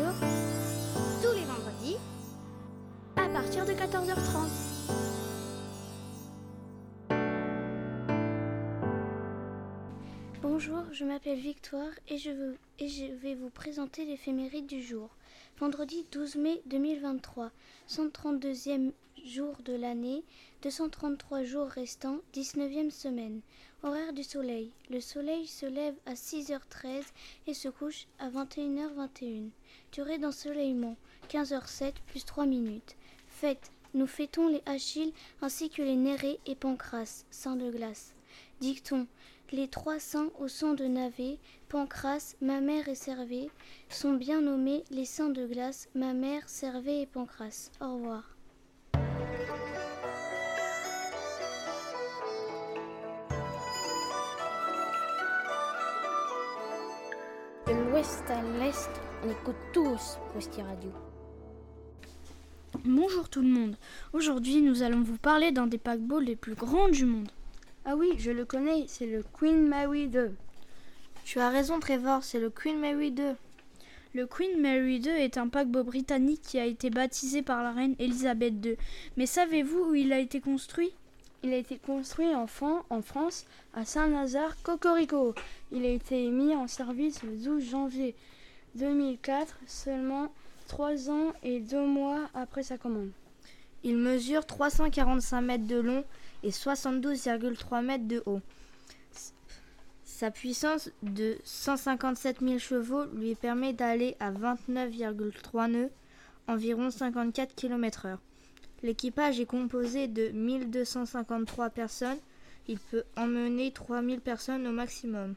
Tous les vendredis à partir de 14h30. Bonjour, je m'appelle Victoire et je, et je vais vous présenter l'éphéméride du jour. Vendredi 12 mai 2023, 132e jour de l'année, 233 jours restants, 19e semaine. Horaire du soleil. Le soleil se lève à 6h13 et se couche à 21h21. Durée d'ensoleillement 15h07 plus 3 minutes. Fête. Nous fêtons les Achilles ainsi que les Nérés et Pancras, saints de glace. Dicton. Les trois saints au son de navet, Pancras, ma mère et Servet, sont bien nommés les saints de glace, ma mère, Servet et Pancras. Au revoir. L'ouest à l'est, on écoute tous Rusty Radio. Bonjour tout le monde. Aujourd'hui, nous allons vous parler d'un des paquebots les plus grands du monde. Ah oui, je le connais, c'est le Queen Mary 2. Tu as raison Trevor, c'est le Queen Mary II. Le Queen Mary II est un paquebot britannique qui a été baptisé par la reine Elisabeth II. Mais savez-vous où il a été construit? Il a été construit en, Fran- en France à Saint-Lazare, Cocorico. Il a été mis en service le 12 janvier 2004, seulement 3 ans et 2 mois après sa commande. Il mesure 345 mètres de long et 72,3 mètres de haut. Sa puissance de 157 000 chevaux lui permet d'aller à 29,3 nœuds, environ 54 km/h. L'équipage est composé de 1253 personnes. Il peut emmener 3000 personnes au maximum.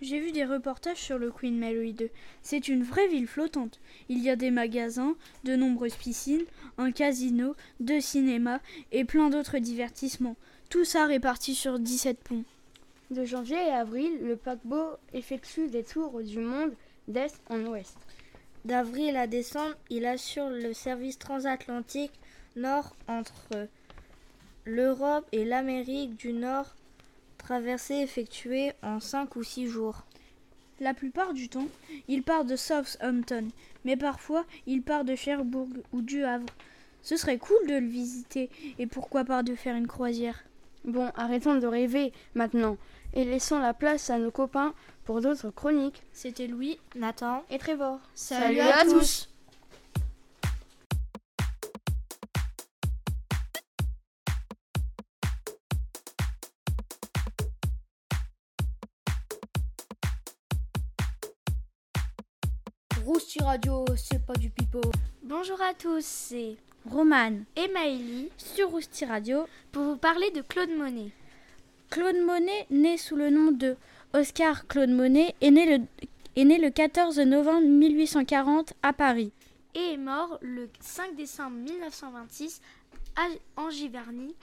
J'ai vu des reportages sur le Queen Mary II. C'est une vraie ville flottante. Il y a des magasins, de nombreuses piscines, un casino, deux cinémas et plein d'autres divertissements. Tout ça réparti sur 17 ponts. De janvier à avril, le paquebot effectue des tours du monde d'est en ouest. D'avril à décembre, il assure le service transatlantique nord entre l'Europe et l'Amérique du Nord, traversée effectuée en 5 ou 6 jours. La plupart du temps, il part de Southampton, mais parfois il part de Cherbourg ou du Havre. Ce serait cool de le visiter et pourquoi pas de faire une croisière. Bon, arrêtons de rêver maintenant et laissons la place à nos copains pour d'autres chroniques. C'était Louis. Nathan, Et Trevor. Salut à tous. Radio, c'est pas du pipeau. Bonjour à tous, c'est Romane. Emmaëlie Sur Rousti Radio, pour vous parler de Claude Monet. Claude Monet, né sous le nom de Oscar Claude Monet, est né le, est né le 14 novembre 1840 à Paris. et est mort le 5 décembre 1926 à en Giverny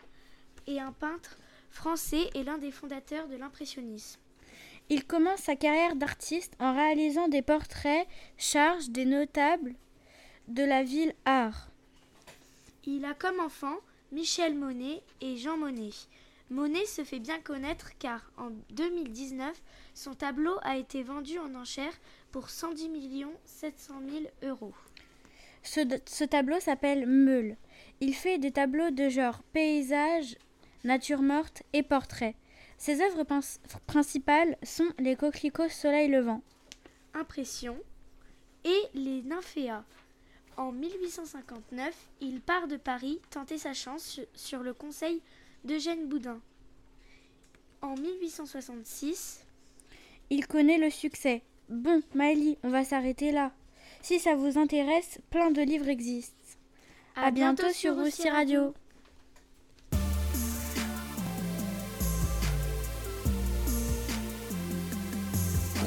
et un peintre français et l'un des fondateurs de l'impressionnisme. Il commence sa carrière d'artiste en réalisant des portraits, charges des notables de la ville art. Il a comme enfant Michel Monet et Jean Monnet. Monet se fait bien connaître car en 2019, son tableau a été vendu en enchères pour 110 700 000 euros. Ce, ce tableau s'appelle Meule. Il fait des tableaux de genre paysage, nature morte et portrait. Ses œuvres prin- principales sont les coquelicots soleil levant. Impression et les nymphéas. En 1859, il part de Paris tenter sa chance su- sur le conseil d'Eugène Boudin. En 1866, Il connaît le succès. Bon, Miley, on va s'arrêter là. Si ça vous intéresse, plein de livres existent. À, bientôt, sur Rusty Radio.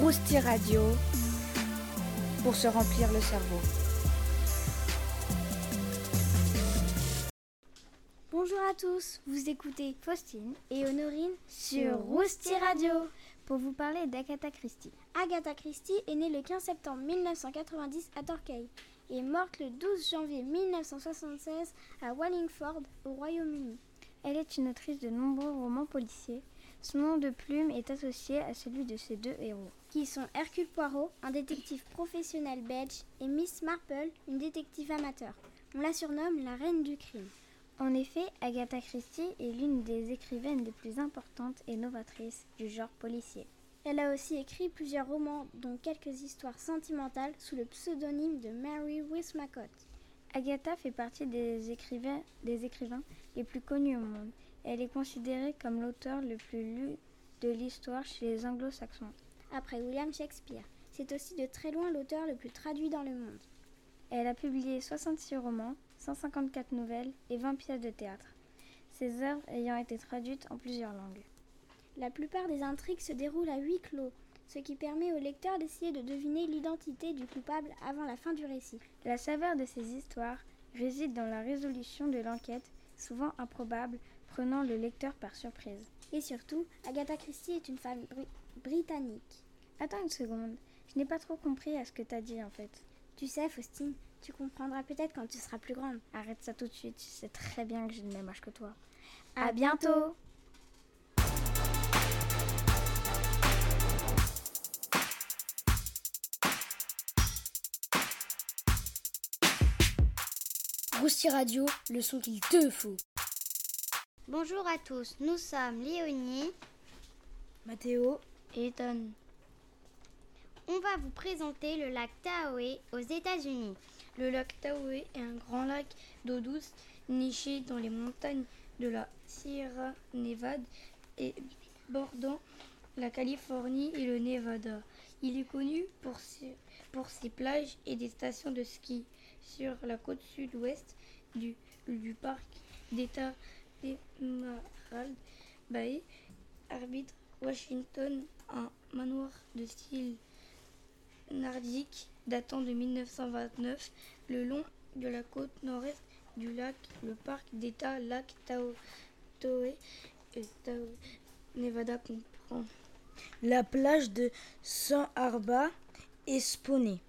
Rusty Radio pour se remplir le cerveau. Bonjour à tous, vous écoutez Faustine et Honorine sur Rusty Radio pour vous parler d'Agatha Christie. Agatha Christie est née le 15 septembre 1990 à Torquay et morte le 12 janvier 1976 à Wallingford au Royaume-Uni. Elle est une autrice de nombreux romans policiers. Son nom de plume est associé à celui de ses deux héros, qui sont Hercule Poirot, un détective professionnel belge, et Miss Marple, une détective amateur. On la surnomme la reine du crime. En effet, Agatha Christie est l'une des écrivaines les plus importantes et novatrices du genre policier. Elle a aussi écrit plusieurs romans, dont quelques histoires sentimentales sous le pseudonyme de Mary Wismacott. Agatha fait partie des écrivains, des écrivains les plus connus au monde. Elle est considérée comme l'auteur le plus lu de l'histoire chez les anglo-saxons. Après William Shakespeare, c'est aussi de très loin l'auteur le plus traduit dans le monde. Elle a publié 66 romans, 154 nouvelles et 20 pièces de théâtre, ses œuvres ayant été traduites en plusieurs langues. La plupart des intrigues se déroulent à huis clos, ce qui permet au lecteur d'essayer de deviner l'identité du coupable avant la fin du récit. La saveur de ces histoires réside dans la résolution de l'enquête, souvent improbable, prenant le lecteur par surprise. Et surtout, Agatha Christie est une femme bri- britannique. Attends une seconde, je n'ai pas trop compris à ce que t'as dit en fait. Tu sais, Faustine, tu comprendras peut-être quand tu seras plus grande. Arrête ça tout de suite, tu sais très bien que j'ai le même âge que toi. À bientôt Rousti Radio, le son qu'il te faut. Bonjour à tous, nous sommes Léonie Mathéo, Et Ethan, On va vous présenter le lac Tahoe aux États-Unis. Le lac Tahoe est un grand lac d'eau douce niché dans les montagnes de la Sierra Nevada et bordant la Californie et le Nevada. Il est connu pour ses, pour ses plages et des stations de ski sur la côte sud-ouest du, parc d'État d'Emerald Bay. Arbitre Washington, un manoir de style nordique datant de 1929 le long de la côte nord-est du lac, le parc d'État lac Tahoe, et Tahoe, Nevada comprend la plage de San Arba et Sponey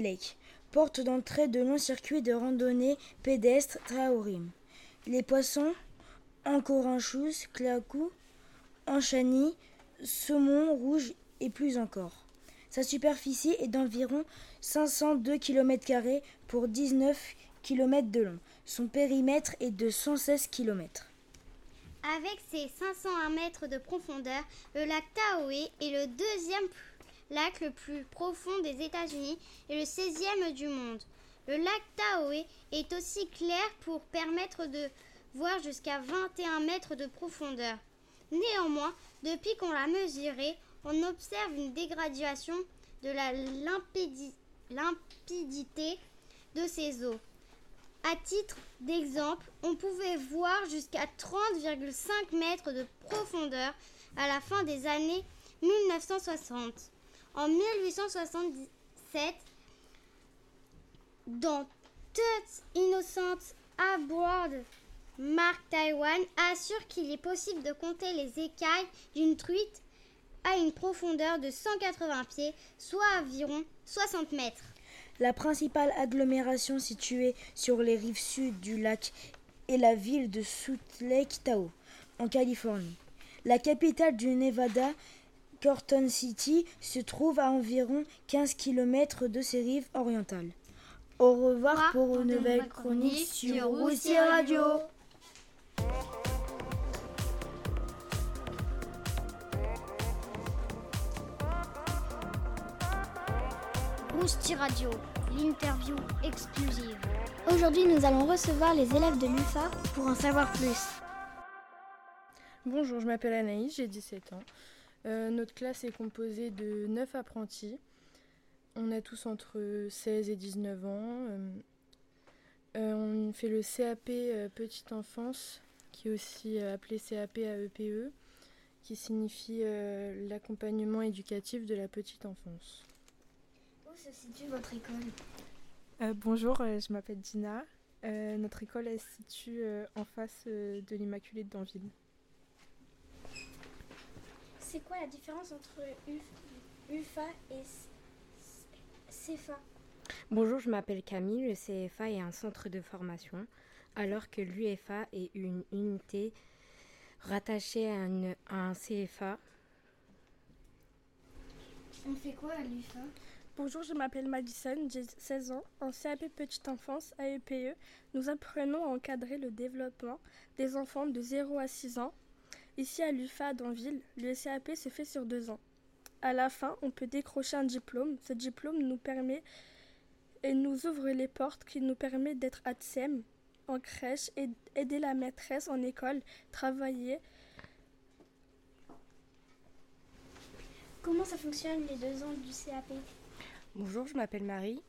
Lake, porte d'entrée de longs circuits de randonnée pédestre Traorim. Les poissons, encorinchous, clacou, enchani, saumon rouge et plus encore. Sa superficie est d'environ 502 km pour 19 km de long. Son périmètre est de 116 km. Avec ses 501 mètres de profondeur, le lac Tahoe est le deuxième lac le plus profond des États-Unis et le 16e du monde. Le lac Tahoe est aussi clair pour permettre de voir jusqu'à 21 mètres de profondeur. Néanmoins, depuis qu'on l'a mesuré, on observe une dégradation de la limpidi- limpidité de ses eaux. À titre d'exemple, on pouvait voir jusqu'à 30,5 mètres de profondeur à la fin des années 1960. En 1877, dans Tut Innocent Aboard, Mark Taiwan assure qu'il est possible de compter les écailles d'une truite à une profondeur de 180 pieds, soit environ 60 mètres. La principale agglomération située sur les rives sud du lac est la ville de Salt Lake Tahoe, en Californie. La capitale du Nevada, Corton City, se trouve à environ 15 km de ses rives orientales. Au revoir pour une nouvelle chronique sur Roussier Radio. Radio, l'interview exclusive. Aujourd'hui, nous allons recevoir les élèves de l'UFA pour en savoir plus. Bonjour, je m'appelle Anaïs, j'ai 17 ans. Euh, notre classe est composée de 9 apprentis. On a tous entre 16 et 19 ans. Euh, euh, on fait le CAP euh, Petite Enfance, qui est aussi euh, appelé CAP AEPE, qui signifie euh, l'accompagnement éducatif de la petite enfance. Où se situe votre école Euh, bonjour, euh, je m'appelle Dina. Euh, notre école elle se situe euh, en face euh, de l'Immaculée de Danville. C'est quoi la différence entre UF- UFA et CFA Bonjour, je m'appelle Camille. Le CFA est un centre de formation, alors que l'UFA est une unité rattaché à, un CFA. On fait quoi à l'UFA Bonjour, je m'appelle Madison, j'ai 16 ans. En CAP Petite Enfance, AEPE, e, nous apprenons à encadrer le développement des enfants de 0 à 6 ans. Ici à l'UFA d'Anville, le CAP se fait sur deux ans. À la fin, on peut décrocher un diplôme. Ce diplôme nous permet et nous ouvre les portes qui nous permet d'être à TSEM, en crèche, aider la maîtresse en école, travailler. Comment ça fonctionne les deux ans du CAP Bonjour, je m'appelle Marie.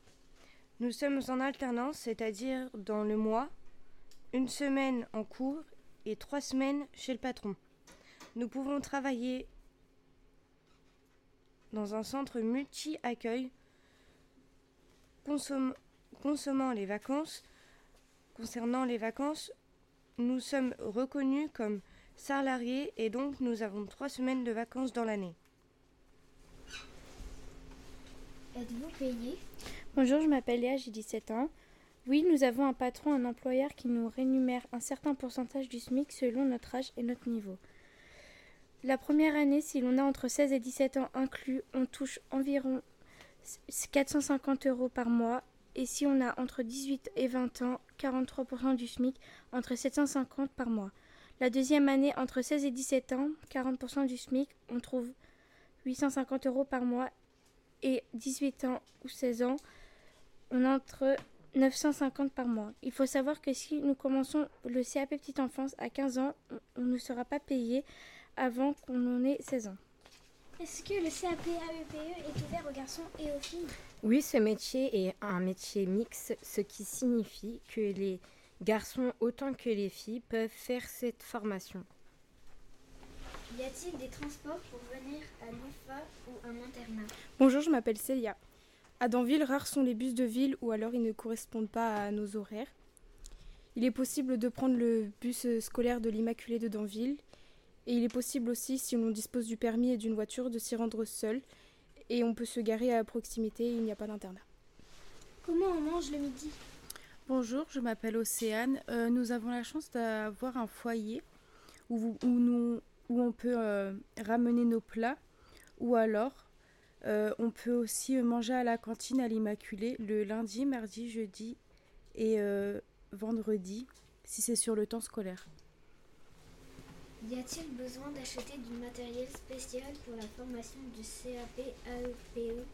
Nous sommes en alternance, c'est-à-dire dans le mois, une semaine en cours et trois semaines chez le patron. Nous pouvons travailler dans un centre multi-accueil consommant les vacances. Concernant les vacances, nous sommes reconnus comme salariés et donc nous avons trois semaines de vacances dans l'année. Êtes-vous payé? Bonjour, je m'appelle Léa, j'ai 17 ans. Oui, nous avons un patron, un employeur qui nous rémunère un certain pourcentage du SMIC selon notre âge et notre niveau. La première année, si l'on a entre 16 et 17 ans inclus, on touche environ 450 euros par mois. Et si on a entre 18 et 20 ans, 43% du SMIC, entre 750 par mois. La deuxième année, entre 16 et 17 ans, 40% du SMIC, on trouve 850 euros par mois et 18 ans ou 16 ans, on a entre 950 par mois. Il faut savoir que si nous commençons le CAP petite enfance à 15 ans, on ne sera pas payé avant qu'on en ait 16 ans. Est-ce que le CAP AEPE e est ouvert aux garçons et aux filles? Oui, ce métier est un métier mixte, ce qui signifie que les garçons autant que les filles peuvent faire cette formation. Y a-t-il des transports pour venir à l'UFA ou un internat? Bonjour, je m'appelle Célia. À Danville, rares sont les bus de ville ou alors ils ne correspondent pas à nos horaires. Il est possible de prendre le bus scolaire de l'Immaculée de Danville et il est possible aussi, si l'on dispose du permis et d'une voiture, de s'y rendre seul et on peut se garer à proximité, il n'y a pas d'internat. Comment on mange le midi? Bonjour, je m'appelle Océane. Euh, nous avons la chance d'avoir un foyer où, où, nous, où on peut euh, ramener nos plats ou alors euh, on peut aussi manger à la cantine à l'Immaculée le lundi, mardi, jeudi et euh, vendredi si c'est sur le temps scolaire. Y a-t-il besoin d'acheter du matériel spécial pour la formation du CAP AEPE e?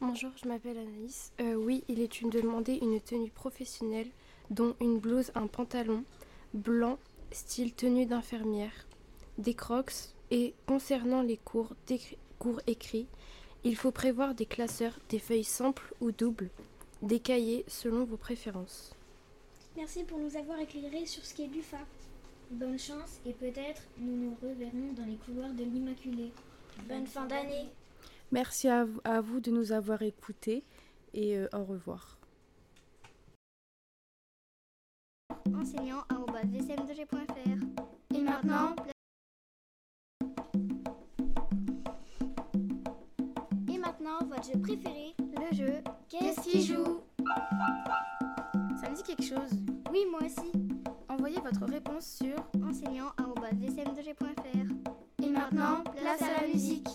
Bonjour, je m'appelle Anaïs. oui, il est une demandé une tenue professionnelle, dont une blouse, un pantalon blanc, style tenue d'infirmière des crocs et concernant les cours, cours écrits, il faut prévoir des classeurs, des feuilles simples ou doubles, des cahiers selon vos préférences. Merci pour nous avoir éclairé sur ce qu'est l'UFA. Bonne chance et peut-être nous nous reverrons dans les couloirs de l'Immaculée. Bonne fin d'année. Merci à vous, de nous avoir écoutés et euh, au revoir. Enseignant Et maintenant, votre jeu préféré, le jeu Qu'est-ce qui joue Ça me dit quelque chose. Oui, moi aussi. Envoyez votre réponse sur enseignant.vcm2g.fr. Et maintenant, place à la musique.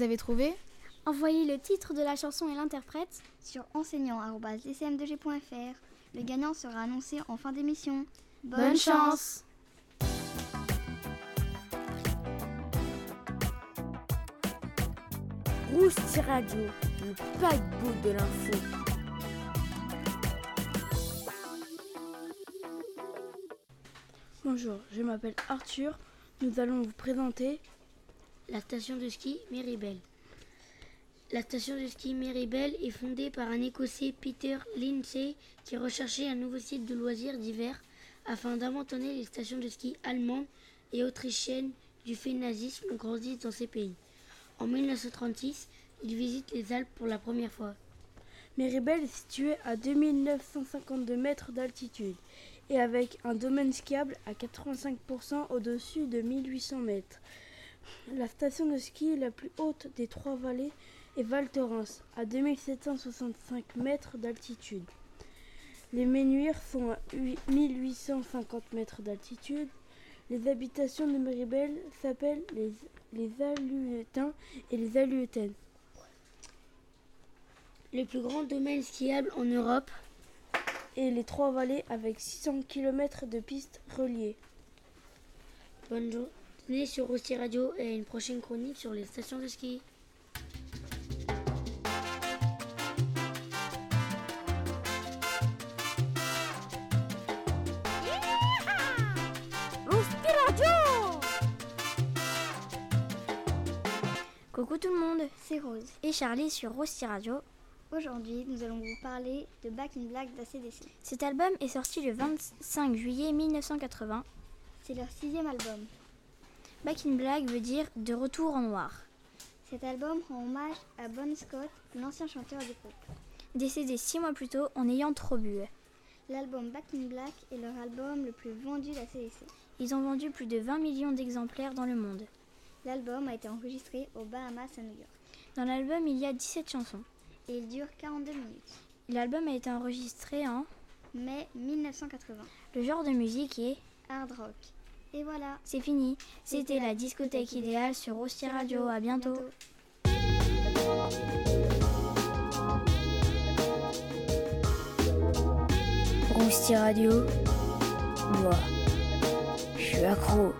Vous avez trouvé Envoyez le titre de la chanson et l'interprète sur enseignant.lcm2g.fr. Le gagnant sera annoncé en fin d'émission. Bonne, chance Rousti Radio, le paquebot de l'info. Bonjour, je m'appelle Arthur. Nous allons vous présenter la station de ski Meribel. La station de ski Meribel est fondée par un Écossais Peter Lindsay qui recherchait un nouveau site de loisirs d'hiver afin d'inventonner les stations de ski allemandes et autrichiennes du fait nazisme grandissent dans ces pays. En 1936, il visite les Alpes pour la première fois. Méribel est située à 2952 mètres d'altitude et avec un domaine skiable à 85% au-dessus de 1800 mètres. La station de ski la plus haute des trois vallées est Val Thorens à 2765 mètres d'altitude. Les menhirs sont à 1850 mètres d'altitude. Les habitations de Méribel s'appellent les, les et les Aluetaines. Le plus grand domaine skiable en Europe et les trois vallées avec 600 km de pistes reliées. Bonne journée sur Rosti Radio et une prochaine chronique sur les stations de ski. Coucou tout le monde, c'est Rose et Charlie sur Rosti Radio. Aujourd'hui, nous allons vous parler de Back in Black d'ACDC. Cet album est sorti le 25 juillet 1980. C'est leur sixième album. Back in Black veut dire de retour en noir. Cet album rend hommage à Bon Scott, l'ancien chanteur du groupe. Décédé six mois plus tôt en ayant trop bu. L'album Back in Black est leur album le plus vendu d'ACDC. Ils ont vendu plus de 20 millions d'exemplaires dans le monde. L'album a été enregistré aux Bahamas à New York. Dans l'album, il y a 17 chansons. Et il dure 42 minutes. L'album a été enregistré en mai 1980. Le genre de musique est hard rock. Et voilà. C'est fini. C'était la discothèque idéale sur Rosti Radio. À bientôt. Rosti Radio. Moi, je suis accro.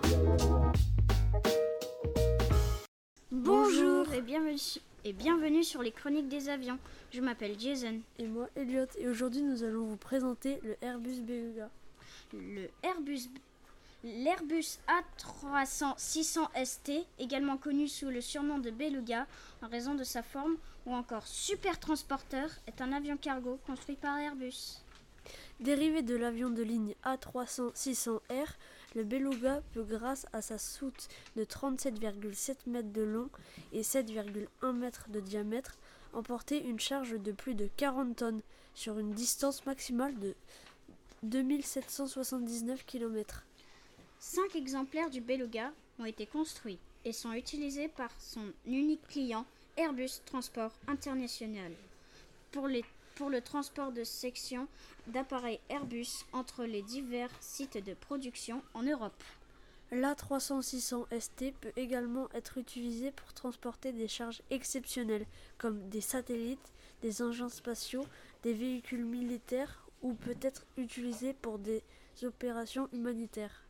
et bienvenue sur les chroniques des avions. Je m'appelle Jason. Et moi Elliot et aujourd'hui nous allons vous présenter le Airbus Beluga. Le Airbus L'Airbus A300-600 ST, également connu sous le surnom de Beluga en raison de sa forme, ou encore Super Transporteur, est un avion cargo construit par Airbus. Dérivé de l'avion de ligne A300-600R, le beluga peut, grâce à sa soute de 37,7 mètres de long et 7,1 mètres de diamètre, emporter une charge de plus de 40 tonnes sur une distance maximale de 2779 km. Cinq exemplaires du beluga ont été construits et sont utilisés par son unique client Airbus Transport International pour le transport de sections d'appareils Airbus entre les divers sites de production en Europe. L'A300-600 ST peut également être utilisé pour transporter des charges exceptionnelles comme des satellites, des engins spatiaux, des véhicules militaires ou peut être utilisé pour des opérations humanitaires.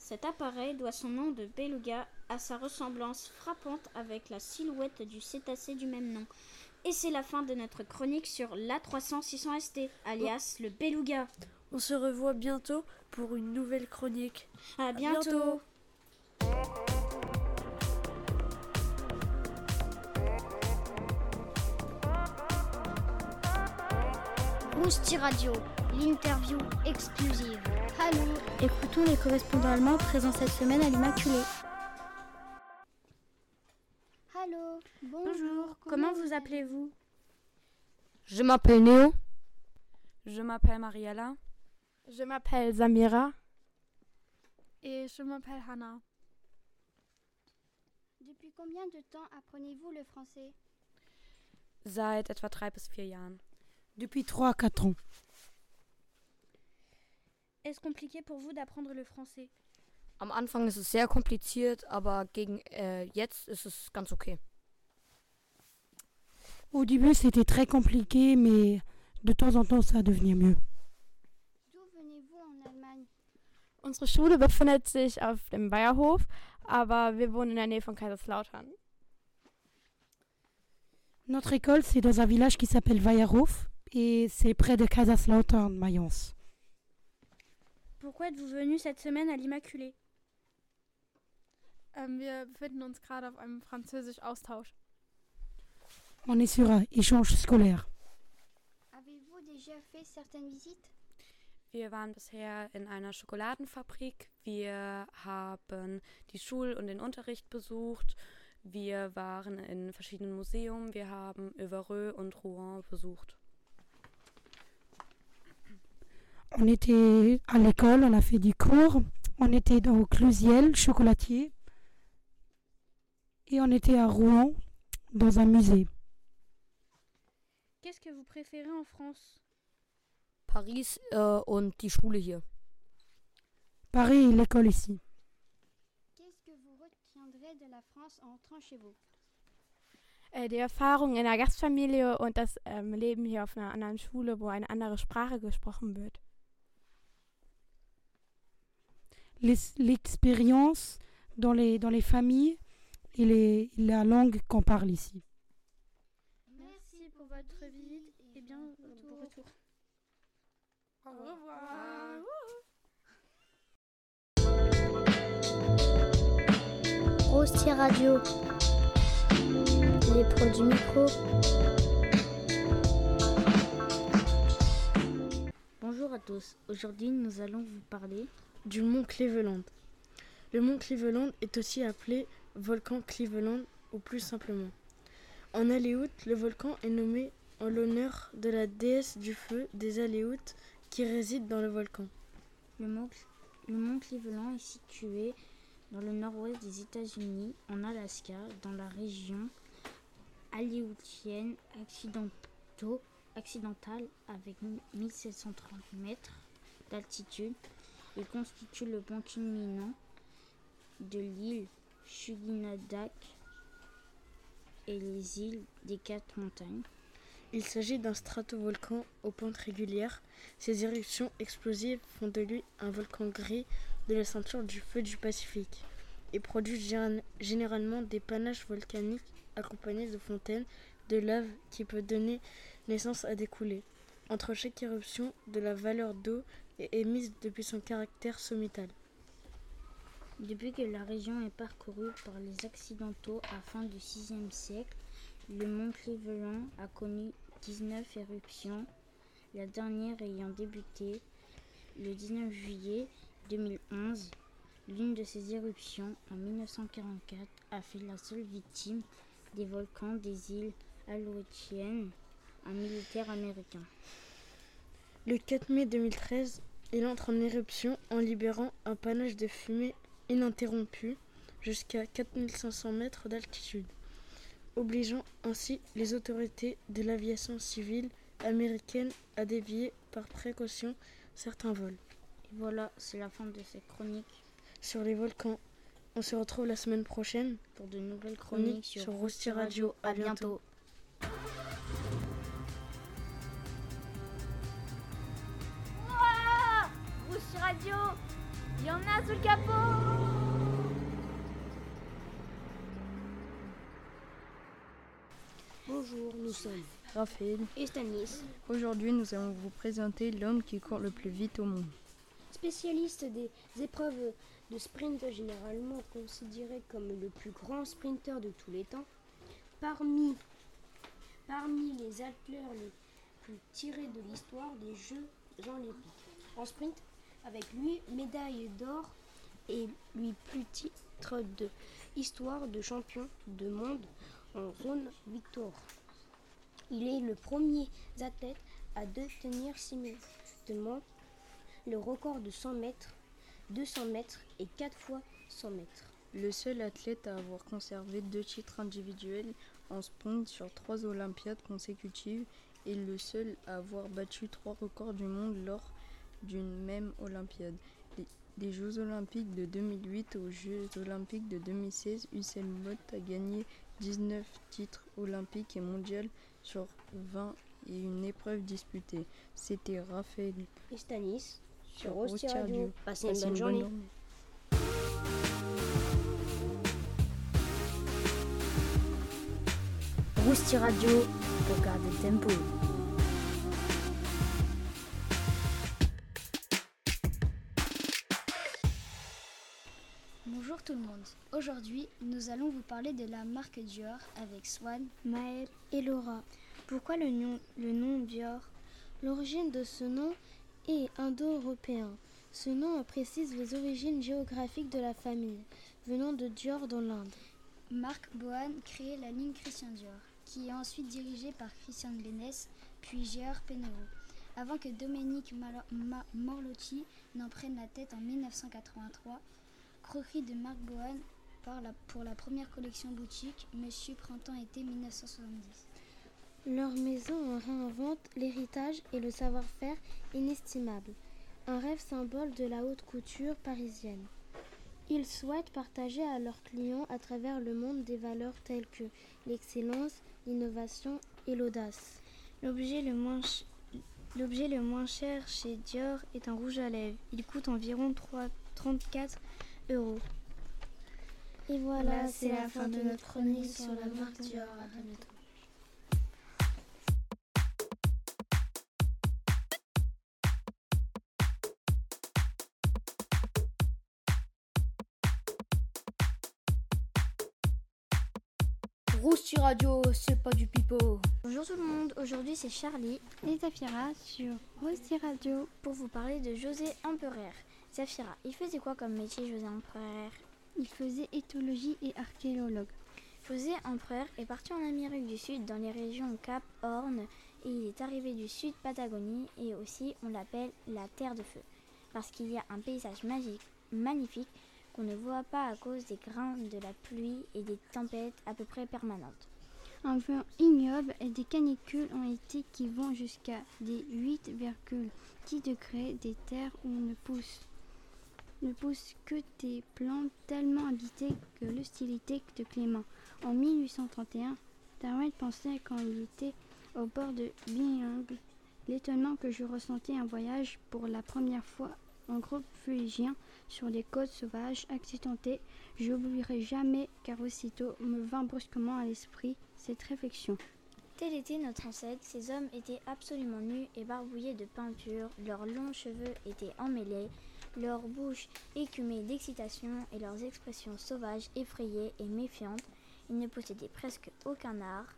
Cet appareil doit son nom de beluga à sa ressemblance frappante avec la silhouette du cétacé du même nom. Et c'est la fin de notre chronique sur l'A300-600ST, alias le Beluga. On se revoit bientôt pour une nouvelle chronique. À, bientôt. Rousti Radio, l'interview exclusive. Allô Écoutons les correspondants allemands présents cette semaine à l'Immaculée. Bonjour. Comment, vous appelez-vous Je m'appelle Néo. Je m'appelle Mariella. Je m'appelle Zamira. Et je m'appelle Hannah. Depuis combien de temps apprenez-vous le français? Seit etwa drei bis vier Jahren. Depuis 3 à 4 ans. Est-ce compliqué pour vous d'apprendre le français? Am Anfang ist es sehr kompliziert, aber gegen äh, jetzt ist es ganz okay. Au début, c'était très compliqué, mais de temps en temps, ça devenait mieux. D'où venez-vous en Allemagne? Unsere Schule befindet sich auf dem Bayerhof, aber wir wohnen in der Nähe von Kaiserslautern. Notre école, c'est dans un village qui s'appelle Weierhof et c'est près de Kaiserslautern, Mayence. Pourquoi êtes-vous venu cette semaine à l'Immaculée ähm, Wir befinden uns gerade auf einem Französisch-Austausch. On est sur un échange scolaire. Avez-vous déjà fait certaines visites Wir waren bisher in einer Schokoladenfabrik. Wir haben die Schul- und den Unterricht besucht. Wir waren in verschiedenen Museen. Wir haben Evreux und Rouen besucht. On était à l'école, on a fait du cours. On était au Clusiel, chocolatier. Et on était à Rouen, dans un musée. Qu'est-ce que vous préférez en France? Paris äh, und die Schule hier. Paris et l'école ici. Qu'est-ce que vous retiendrez de la France en rentrant chez vous? Äh, die Erfahrung in der Gastfamilie und das ähm, Leben hier auf einer anderen Schule, wo eine andere Sprache gesprochen wird. Les- L'expérience dans les, dans les familles et les, la langue qu'on parle ici. Merci pour votre visite et bien bon retour. Au revoir. Rosti Radio. Les pros du micro. Bonjour à tous. Aujourd'hui, nous allons vous parler du mont Cleveland. Le mont Cleveland est aussi appelé volcan Cleveland ou plus simplement. En Aléoute, le volcan est nommé en l'honneur de la déesse du feu des Aléoutes qui réside dans le volcan. Le mont, le mont Cleveland est situé dans le nord-ouest des États-Unis, en Alaska, dans la région aléoutienne accidentale avec 1730 mètres d'altitude. Il constitue le point culminant de l'île Chuginadak et les îles des quatre montagnes. Il s'agit d'un stratovolcan aux pentes régulières. Ses éruptions explosives font de lui un volcan gris de la ceinture du feu du Pacifique et produit général- généralement des panaches volcaniques accompagnés de fontaines de lave qui peut donner naissance à des coulées. Entre chaque éruption, de la valeur d'eau est émise depuis son caractère sommital. Depuis que la région est parcourue par les accidentaux à fin du VIe siècle, le mont Cleveland a connu 19 éruptions, la dernière ayant débuté le 19 juillet 2011. L'une de ces éruptions, en 1944, a fait la seule victime des volcans des îles Aleutiennes, un militaire américain. Le 4 mai 2013, il entre en éruption en libérant un panache de fumée ininterrompu jusqu'à 4500 mètres d'altitude, obligeant ainsi les autorités de l'aviation civile américaine à dévier par précaution certains vols. Et voilà, c'est la fin de cette chronique. Sur les volcans, on se retrouve la semaine prochaine pour de nouvelles chroniques sur, sur Rosti Radio. À bientôt. Sous le capot Bonjour, nous sommes Raphaël et Stanis, Aujourd'hui, nous allons vous présenter l'homme qui court le plus vite au monde. spécialistes des épreuves de sprint généralement considéré comme le plus grand sprinter de tous les temps. Parmi, parmi les athlètes les plus tirés de l'histoire des Jeux olympiques. En sprint, avec lui, médaille d'or et lui plus titre de histoire de champion de monde en zone victoire. Il est le premier athlète à détenir simultanément le record de 100 mètres, 200 mètres et 4 fois 100 mètres. Le seul athlète à avoir conservé deux titres individuels en sprint sur trois Olympiades consécutives et le seul à avoir battu trois records du monde lors d'une même Olympiade. Des, Jeux Olympiques de 2008 aux Jeux Olympiques de 2016, Usain Bolt a gagné 19 titres olympiques et mondiaux sur 20 et une épreuve disputée. C'était Raphaël Et Stanis sur Rosti Radio. Passez une bonne journée. Rousti Radio, regarde tempo. Tout le monde. Aujourd'hui, nous allons vous parler de la marque Dior avec Swan, Maël et Laura. Pourquoi le nom, le nom Dior? L'origine de ce nom est indo-européen. Ce nom précise les origines géographiques de la famille, venant de Dior dans l'Inde. Marc Bohan crée la ligne Christian Dior, qui est ensuite dirigée par Christian Glennes, puis Gérard Penero, avant que Domenico Morlotti n'en prenne la tête en 1983. Croquerie de Marc Bohan pour la première collection boutique, Monsieur Printemps-été 1970. Leur maison réinvente l'héritage et le savoir-faire inestimable, un rêve symbole de la haute couture parisienne. Ils souhaitent partager à leurs clients à travers le monde des valeurs telles que l'excellence, l'innovation et l'audace. L'objet le, moins L'objet le moins cher chez Dior est un rouge à lèvres. Il coûte environ 3... 34 euros. Et voilà, c'est la fin de notre chronique sur la marque Dior. Rousti Radio, c'est pas du pipeau. Bonjour tout le monde, aujourd'hui c'est Charlie et Zafira sur Rousti Radio pour vous parler de José Empereur. Zafira, il faisait quoi comme métier José Empereur? Il faisait éthologie et archéologue. José Empereur est parti en Amérique du Sud dans les régions Cap Horn et il est arrivé du Sud Patagonie et aussi on l'appelle la Terre de Feu parce qu'il y a un paysage magique, magnifique qu'on ne voit pas à cause des grains de la pluie et des tempêtes à peu près permanentes. Un vent ignoble et des canicules ont été qui vont jusqu'à des 8,10 degrés des terres où ne poussent ne pousse que des plantes tellement habitées que l'hostilité de Clément. En 1831, Darwin pensait quand il était au bord de Bilingue l'étonnement que je ressentais un voyage pour la première fois en groupe fuligien sur les côtes sauvages accidentées. J'oublierai jamais car aussitôt me vint brusquement à l'esprit cette réflexion. Tel était notre ancêtre, ces hommes étaient absolument nus et barbouillés de peinture, leurs longs cheveux étaient emmêlés, leur bouche écumée d'excitation et leurs expressions sauvages, effrayées et méfiantes. Ils ne possédaient presque aucun art,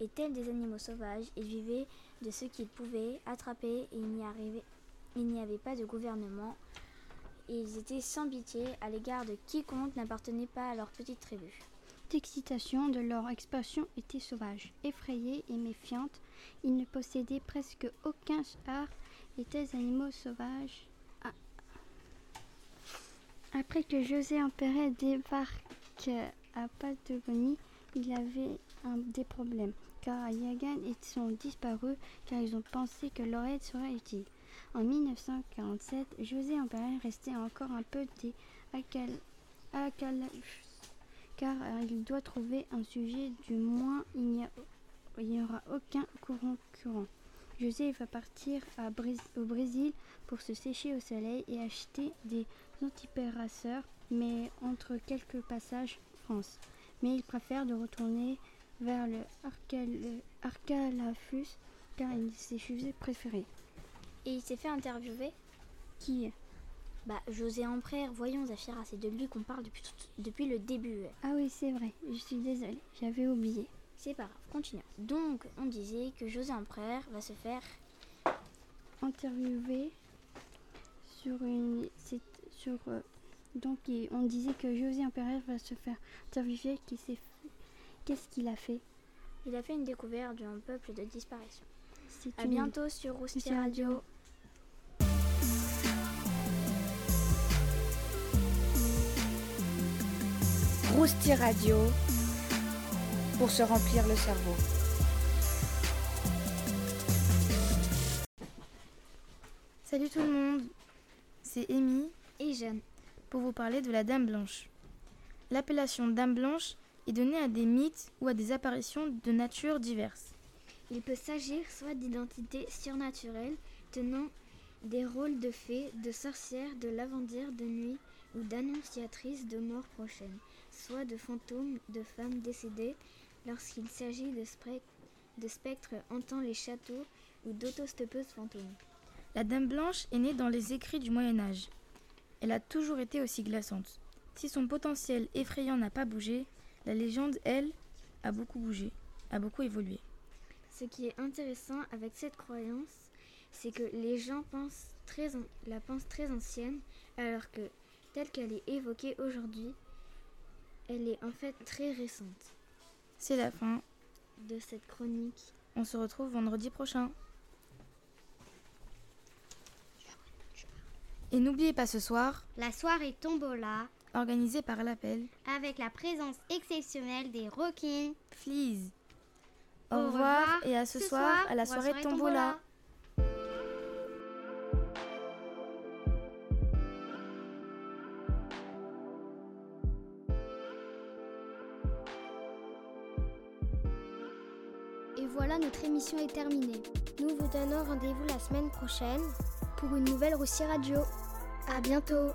et tels des animaux sauvages, ils vivaient de ce qu'ils pouvaient attraper et il n'y, avait pas de gouvernement. Ils étaient sans pitié à l'égard de quiconque n'appartenait pas à leur petite tribu. L'excitation de leur expression était sauvage, effrayée et méfiante. Ils ne possédaient presque aucun art et tels animaux sauvages après que José Empéré débarque à Patagonie, il avait des problèmes, car Yagan et sont disparus car ils ont pensé que leur aide serait utile. En 1947, José Empéré restait encore un peu des car il doit trouver un sujet, du moins il n'y aura aucun courant courant. José va partir au Brésil pour se sécher au soleil et acheter des antipérasseurs, mais entre quelques passages France. Mais il préfère de retourner vers le Arcalafus car il est ses sujets préférés. Et il s'est fait interviewer Qui? Bah José Empereur, voyons Zafira, c'est de lui qu'on parle depuis, depuis le début. Ah oui, c'est vrai, je suis désolée, j'avais oublié. C'est pas grave, continue. Donc, on disait que José Empereur va se faire interviewer sur une. Sur, euh, donc, on disait que José Empereur va se faire interviewer. Qu'est-ce qu'il a fait? Il a fait une découverte d'un peuple de disparition. À bientôt sur Rousti Radio. Rousti Radio pour se remplir le cerveau. Salut tout le monde, c'est Amy et Jeanne pour vous parler de la Dame Blanche. L'appellation Dame Blanche est donnée à des mythes ou à des apparitions de nature diverses. Il peut s'agir soit d'identités surnaturelles tenant des rôles de fées, de sorcières, de lavandières de nuit ou d'annonciatrices de mort prochaine, soit de fantômes de femmes décédées lorsqu'il s'agit de, de spectres hantant les châteaux ou d'autostoppeuses fantômes. La Dame Blanche est née dans les écrits du Moyen Âge. Elle a toujours été aussi glaçante. Si son potentiel effrayant n'a pas bougé, la légende, elle, a beaucoup bougé, a beaucoup évolué. Ce qui est intéressant avec cette croyance, c'est que les gens pensent très la pensent très ancienne, alors que telle qu'elle est évoquée aujourd'hui, elle est en fait très récente. C'est la fin de cette chronique. On se retrouve vendredi prochain. Et n'oubliez pas ce soir, la soirée Tombola, organisée par l'appel, avec la présence exceptionnelle des Rockin' Fleas. Au, revoir, et à ce, soir, à la soirée, tombola. Et voilà, notre émission est terminée. Nous vous donnons rendez-vous la semaine prochaine pour une nouvelle Russie Radio. À bientôt